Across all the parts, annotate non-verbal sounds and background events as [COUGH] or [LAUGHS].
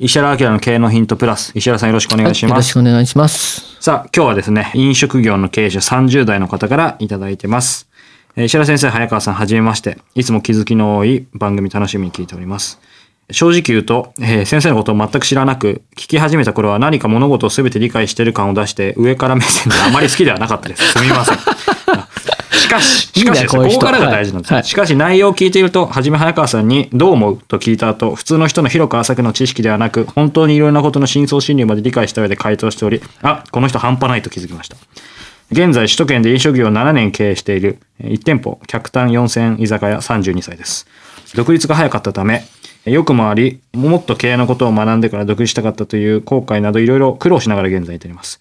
石原明の経営のヒントプラス。石原さんよろしくお願いしよろします。くお願いします。さあ、今日はですね、飲食業の経営者30代の方からいただいてます。えー石原先生、早川さん、はじめまして。いつも気づきの多い番組楽しみに聞いております。正直言うと、えー先生のことを全く知らなく、聞き始めた頃は何か物事を全て理解している感を出して、上から目線であまり好きではなかったです。すみません。しかし、しかしこここからが大事なんです。はいはいしかし内容を聞いていると、はじめ早川さんにどう思うと聞いた後、普通の人の広く浅くの知識ではなく、本当にいろんなことの真相心理まで理解した上で回答しており、あ、この人半端ないと気づきました。現在、首都圏で飲食業を7年経営している、1店舗、客単4000居酒屋32歳です。独立が早かったため、よくもあり、もっと経営のことを学んでから独立したかったという後悔などいろいろ苦労しながら現在に至ります。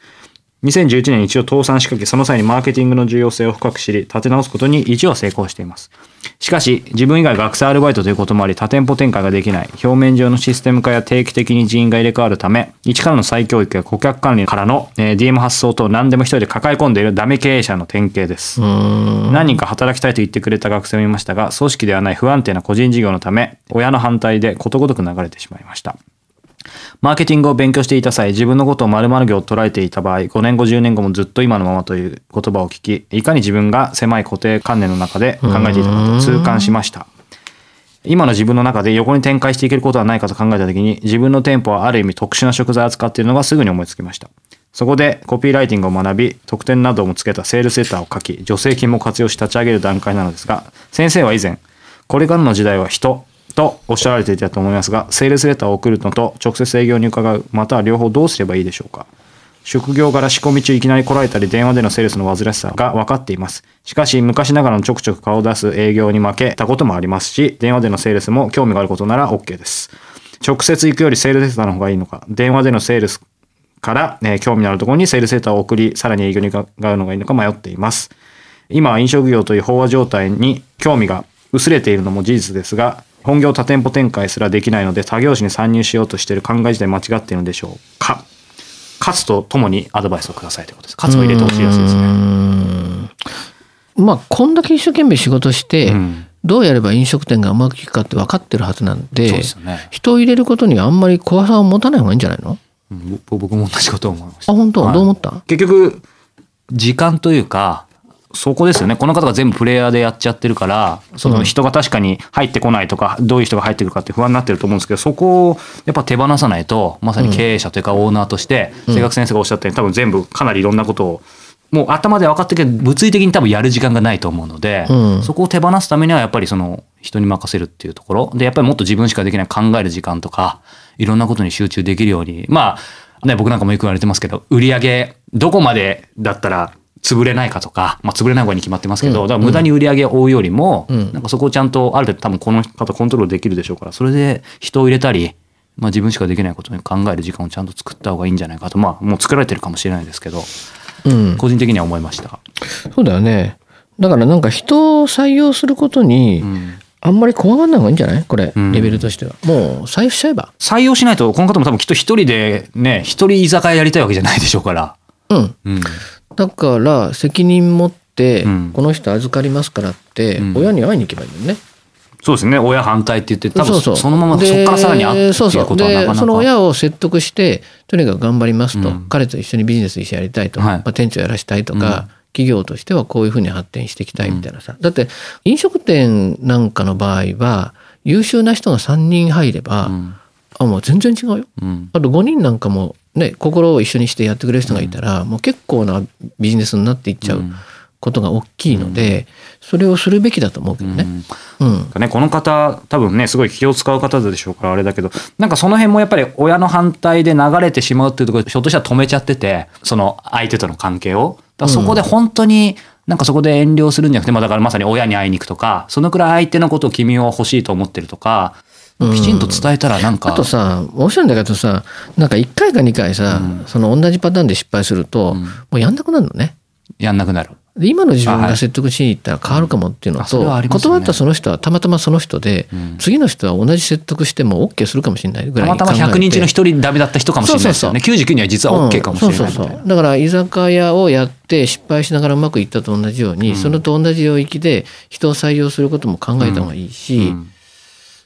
2011年に一度倒産しかけ、その際にマーケティングの重要性を深く知り、立て直すことに一応は成功しています。しかし、自分以外学生アルバイトということもあり、多店舗展開ができない、表面上のシステム化や定期的に人員が入れ替わるため、一からの再教育や顧客管理からの、えー DM 発送と何でも一人で抱え込んでいるダメ経営者の典型です。何人か働きたいと言ってくれた学生もいましたが、組織ではない不安定な個人事業のため、親の反対でことごとく流れてしまいました。マーケティングを勉強していた際、自分のことを〇〇業と捉えていた場合、5年後、10年後もずっと今のままという言葉を聞き、いかに自分が狭い固定観念の中で考えていたかと痛感しました。今の自分の中で横に展開していけることはないかと考えたときに、自分の店舗はある意味特殊な食材を扱っているのがすぐに思いつきました。そこでコピーライティングを学び、特典などもつけたセールセーターを書き、助成金も活用し立ち上げる段階なのですが、先生は以前、これからの時代は人とおっしゃられていたと思いますが、セールスレターを送るのと直接営業に伺う、または両方どうすればいいでしょうか。職業柄仕込み中いきなり来られたり電話でのセールスの煩わしさが分かっています。しかし昔ながらのちょくちょく顔を出す営業に負けたこともありますし、電話でのセールスも興味があることなら OK です。直接行くよりセールセーターの方がいいのか、電話でのセールスから、えー興味のあるところにセールセーターを送り、さらに営業に伺うのがいいのか迷っています。今は飲食業という飽和状態に興味が薄れているのも事実ですが、本業多店舗展開すらできないので他業種に参入しようとしている考え自体間違っているのでしょうか。勝つとともにアドバイスをくださいということです。勝つを入れてほしいやつですね。まあ、こんだけ一生懸命仕事して、うんどうやれば飲食店がうまくいくかって分かってるはずなんで、ね人を入れることにはあんまり怖さを持たない方がいいんじゃないの？うんぼ僕も同じことを思いました。あ、本当、はいどう思った？結局、時間というか、そこですよね。この方が全部プレイヤーでやっちゃってるから、その人が確かに入ってこないとか、どういう人が入ってくるかって不安になってると思うんですけど、そこをやっぱ手放さないと、まさに経営者というかオーナーとして、清学先生がおっしゃったように、多分全部かなりいろんなことを、もう頭で分かってるけど、物理的に多分やる時間がないと思うので、うん。そこを手放すためにはやっぱりその人に任せるっていうところ。で、やっぱりもっと自分しかできない考える時間とか、いろんなことに集中できるように、まあ、ね、僕なんかもよく言われてますけど、売り上げ、どこまでだったら潰れないかとか、まあ、潰れない方がに決まってますけど、だから無駄に売り上げを追うよりも、んなんかそこをちゃんとある程度多分この方コントロールできるでしょうから、それで人を入れたり、まあ自分しかできないことに考える時間をちゃんと作った方がいいんじゃないかと、まあもう作られてるかもしれないですけど、うん。個人的には思いました。そうだよね。だからなんか人を採用することに、んあんまり怖がんない方がいいんじゃない？これ、んレベルとしては。もう採用しちゃえば。採用しないと、この方も多分きっと一人でね、一人居酒屋やりたいわけじゃないでしょうから。うん。うん。だから責任持って、うん。この人預かりますからって、うん。親に会いに行けばいいのね。そうですね。親反対って言って、多分そのままそこからさらに会うってそうそういうことはなかなか。でその親を説得してとにかく頑張りますと、うん。彼と一緒にビジネス一緒にやりたいと、はい。まあ、店長やらしたいとか、うん。企業としてはこういうふうに発展していきたいみたいなさ、だって飲食店なんかの場合は優秀な人が3人入れば、うん。あもう全然違うよ。うん。あと5人なんかもね心を一緒にしてやってくれる人がいたら、もう結構なビジネスになっていっちゃううん。ことが大きいので、それをするべきだと思うけどね。うん。ね、この方多分ねすごい気を使う方でしょうからあれだけどなんかその辺もやっぱり親の反対で流れてしまうっていうところでひょっとしたら止めちゃっててその相手との関係を。だそこで本当になんかそこで遠慮するんじゃなくて、まあ、だからまさに親に会いに行くとかそのくらい相手のことを君は欲しいと思ってるとかきちんと伝えたらなんか、あとさ面白いんだけどさなんか1回か2回さ、その同じパターンで失敗すると、もうやんなくなるのね。やんなくなる。で今の自分が説得しに行ったら変わるかもっていうのと、れはありますよね。断ったその人はたまたまその人で、ん。次の人は同じ説得しても OK するかもしれないぐらいたまたま100人中の1人ダメだった人かもしれないですよね。99人は実は OK かもしれない。みたいな。そうそう。そうだから居酒屋をやって失敗しながらうまくいったと同じように、それと同じ領域で人を採用することも考えた方がいいし、うん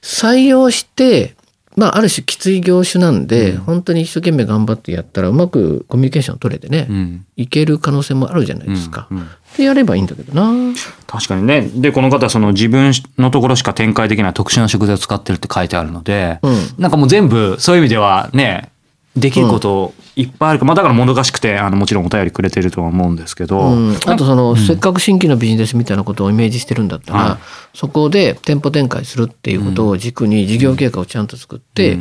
採用してまあある種きつい業種なんで、本当に一生懸命頑張ってやったらうまくコミュニケーション取れてね、うんいける可能性もあるじゃないですか。うんうんでやればいいんだけどな。確かにね。で、この方はその自分のところしか展開できない特殊な食材を使ってるって書いてあるので、うんなんかもう全部そういう意味ではね、できることいっぱいあるか。ら、まあだからもどかしくて、あの、もちろんお便りくれてるとは思うんですけど、うん、あとその、せっかく新規のビジネスみたいなことをイメージしてるんだったら、はい。そこで店舗展開するっていうことを軸に事業計画をちゃんと作って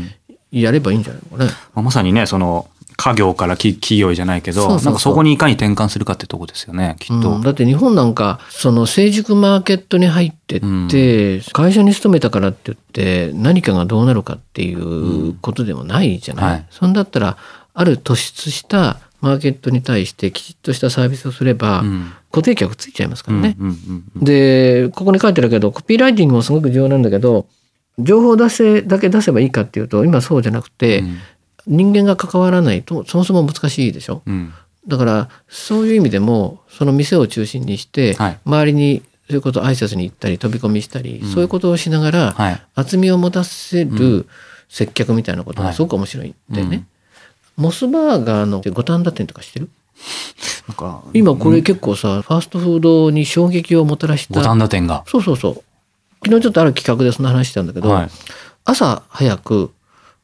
やればいいんじゃないのかね。まあまさにね、その、家業からき企業じゃないけど、なんかそこにいかに転換するかってとこですよね、きっと。うん。だって日本なんかその成熟マーケットに入ってって、会社に勤めたからって言って何かがどうなるかっていうことでもないじゃない、はい。そんだったらある突出したマーケットに対してきちっとしたサービスをすれば、ん。固定客ついちゃいますからね。うんうんうんでここに書いてあるけどコピーライティングもすごく重要なんだけど情報出せだけ出せばいいかっていうと今そうじゃなくて、うん人間が関わらないとそもそも難しいでしょ？うん。だからそういう意味でもその店を中心にして、はい。周りにそういうこと挨拶に行ったり飛び込みしたり、そういうことをしながら、はい。厚みを持たせる接客みたいなことがすごく面白いんだよね。モスバーガーの五反田店とか知ってる？[LAUGHS] なんか、今これ結構さ、ファーストフードに衝撃をもたらした。五反田店が。そうそうそう。昨日ちょっとある企画でその話したんだけど、はい。朝早く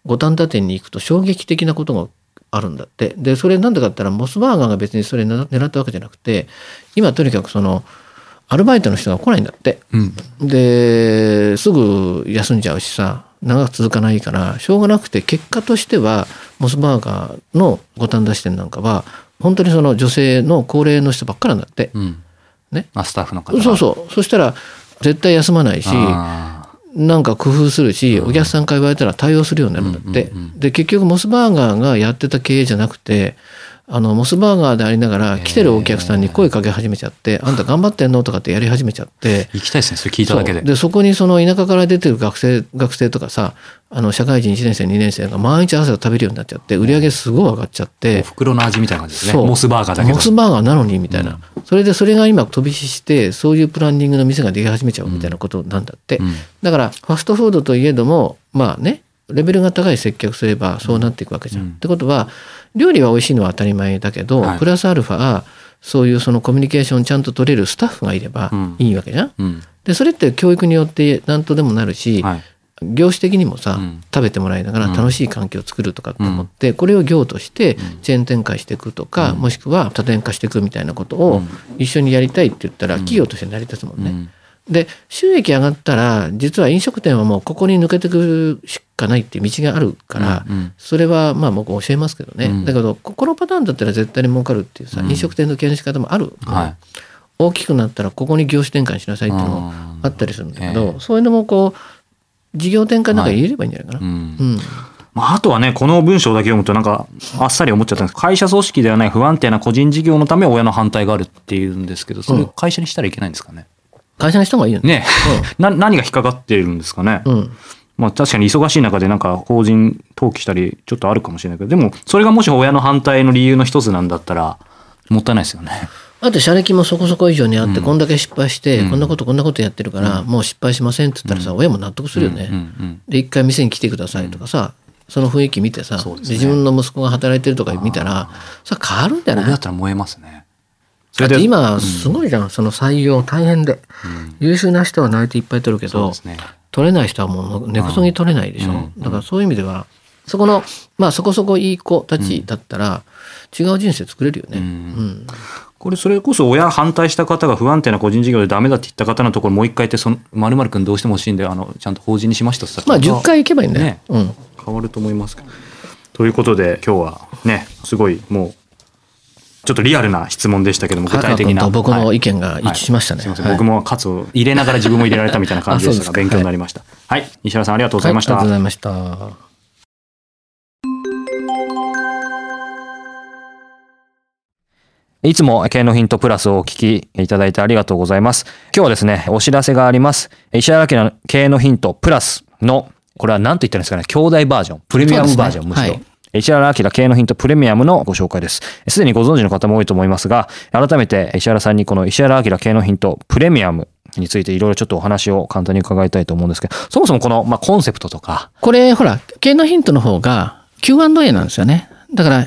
五反田店に行くと衝撃的なことがあるんだって。でそれなんでかって言ったらモスバーガーが別にそれ狙ったわけじゃなくて今とにかくそのアルバイトの人が来ないんだって。うん。ですぐ休んじゃうしさ長く続かないからしょうがなくて結果としてはモスバーガーの五反田支店なんかは本当にその女性の高齢の人ばっかりなんだって、うん。ね。あ、スタッフの方が。そうそう。そしたら絶対休まないしあなんか工夫するし、お客さんから言われたら対応するようになるんだって。で、結局モスバーガーがやってた経営じゃなくて、あの、モスバーガーでありながら、来てるお客さんに声かけ始めちゃって、あ。んた頑張ってんの？とかってやり始めちゃって、ー行きたいですね、それ聞いただけで。で、そこにその田舎から出てる学生、学生とかさ、あの、社会人1年生、2年生が毎日朝を食べるようになっちゃって、売り上げすごい上がっちゃって。お、袋の味みたいな感じですね。そう。モスバーガーだけど。モ。スバーガーなのにみたいな、それでそれが今飛び火してそういうプランニングの店ができ始めちゃうみたいなことなんだって、うん。だからファストフードといえどもまあねレベルが高い接客すればそうなっていくわけじゃん。うん。ってことは料理は美味しいのは当たり前だけど、はい。プラスアルファそういうそのコミュニケーションちゃんと取れるスタッフがいればうん。いいわけじゃん。うん。でそれって教育によって何とでもなるし、はい。業種的にもさ、うん。食べてもらいながら楽しい環境を作るとかって思って、これを業としてチェーン展開していくとか、もしくは多点化していくみたいなことを一緒にやりたいって言ったら企業として成り立つもんね。うん。で収益上がったら実は飲食店はもうここに抜けてくしかないっていう道があるから、うんうんそれはまあ僕教えますけどね、うんだけどこのパターンだったら絶対に儲かるっていうさ、飲食店の経営の仕方もある、はい。大きくなったらここに業種展開しなさいっていうのもあったりするんだけど、ええそういうのもこう事業展開なんか入れればいいんじゃないかな。うんうんまあ、あとはね、この文章だけ読むとなんか、あっさり思っちゃったんです会社組織ではない不安定な個人事業のため親の反対があるっていうんですけど、それうん会社にしたらいけないんですかね？会社の人がいいよね。ねな、[LAUGHS] 何が引っかかってるんですかね？うん。まあ確かに忙しい中でなんか法人登記したりちょっとあるかもしれないけど、でもそれがもし親の反対の理由の一つなんだったら、もったいないですよね。あと、社歴もそこそこ以上にあって、こんだけ失敗して、こんなことこんなことやってるから、もう失敗しませんって言ったらさ、親も納得するよね。で、一回店に来てくださいとかさ、その雰囲気見てさ、自分の息子が働いてるとか見たら、さ、変わるんじゃない僕だったら燃えますね。そだって今、すごいじゃん、その採用大変で。優秀な人は内定いっぱい取るけどそうです、ね。取れない人はもう根こそぎ取れないでしょ、うん。だからそういう意味ではそこのまあそこそこいい子たちだったら違う人生作れるよね、うん。うん。これそれこそ親反対した方が不安定な個人事業でダメだって言った方のところもう一回言ってその〇〇君どうしても欲しいんであのちゃんと法人にしましたまあ10回行けばいいんだよ、ね。うん、変わると思いますけど。ということで今日はねすごいもうちょっとリアルな質問でしたけども具体的な。と僕のはい。意見が一致しましたね、すみません、はい。僕もカツを入れながら自分も入れられたみたいな感じでしたが [LAUGHS] 勉強になりました。はい、石原さんありがとうございました、はいありがとうございました。いつも経のヒントプラスをお聞きいただいてありがとうございます。今日はですね、お知らせがあります。石原明の経のヒントプラスの、これは何と言ったんですかね、兄弟バージョン、プレミアムバージョン、むしろ。はい石原明経営のヒントプレミアムのご紹介です。すでにご存知の方も多いと思いますが、改めて石原さんにこの石原明経営のヒントプレミアムについていろいろちょっとお話を簡単に伺いたいと思うんですけど、そもそもこの、まあ、コンセプトとか、これほら経営のヒントの方が Q&A なんですよねだから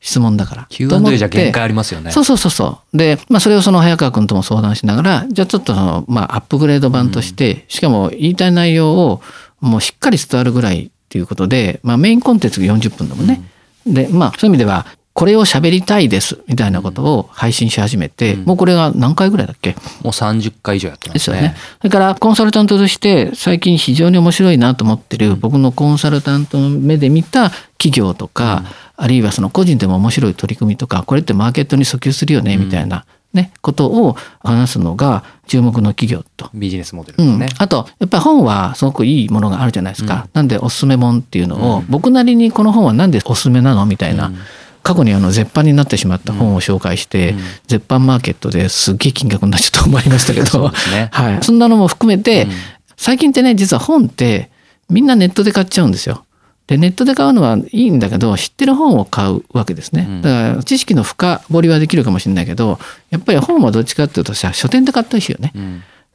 質問だから。Q&A てじゃ限界ありますよね。そうそうそうそう。で、まあそれをその早川君とも相談しながら、じゃあちょっとその、まあアップグレード版として、しかも言いたい内容をもうしっかり伝わるぐらいっていうことで、まあメインコンテンツが40分だもんね。で、まあそういう意味では、これを喋りたいですみたいなことを配信し始めて、もうこれが何回ぐらいだっけ？もう30回以上やってまね。ですすよね。それからコンサルタントとして最近非常に面白いなと思ってる僕のコンサルタントの目で見た企業とか、あるいはその個人でも面白い取り組みとかこれってマーケットに訴求するよねみたいな、ね、ことを話すのが注目の企業と。ビジネスモデルうんですね。、あとやっぱり本はすごくいいものがあるじゃないですか、なんでおすすめ本っていうのを、僕なりにこの本はなんでおすすめなの？みたいな、過去にあの絶版になってしまった本を紹介して、絶版マーケットですっげえ金額になっちゃったと思いましたけど、ね。はい、そんなのも含めて、最近ってね実は本ってみんなネットで買っちゃうんですよ。でネットで買うのはいいんだけど知ってる本を買うわけですね。だから知識の深掘りはできるかもしれないけどやっぱり本はどっちかっていうとさ書店で買ったりしよね。うん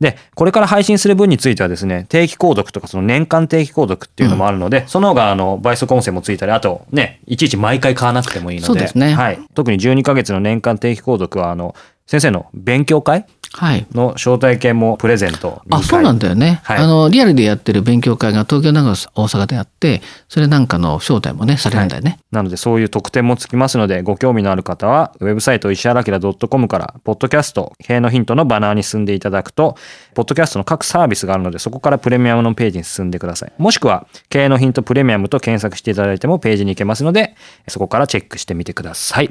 で、これから配信する分についてはですね、定期購読とかその年間定期購読っていうのもあるので、その方があの倍速音声もついたり、あとね、いちいち毎回買わなくてもいいので、そうですねはい。特に12ヶ月の年間定期購読は、あの、先生の勉強会？はい。の招待券もプレゼント2回。あ、そうなんだよね。はいあの、リアルでやってる勉強会が東京、長野、大阪であって、それなんかの招待もね、されるんだよね。なのでそういう特典もつきますので、ご興味のある方は、ウェブサイト石原明 .com から、ポッドキャスト、経営のヒントのバナーに進んでいただくと、ポッドキャストの各サービスがあるので、そこからプレミアムのページに進んでください。もしくは、経営のヒントプレミアムと検索していただいてもページに行けますので、そこからチェックしてみてください。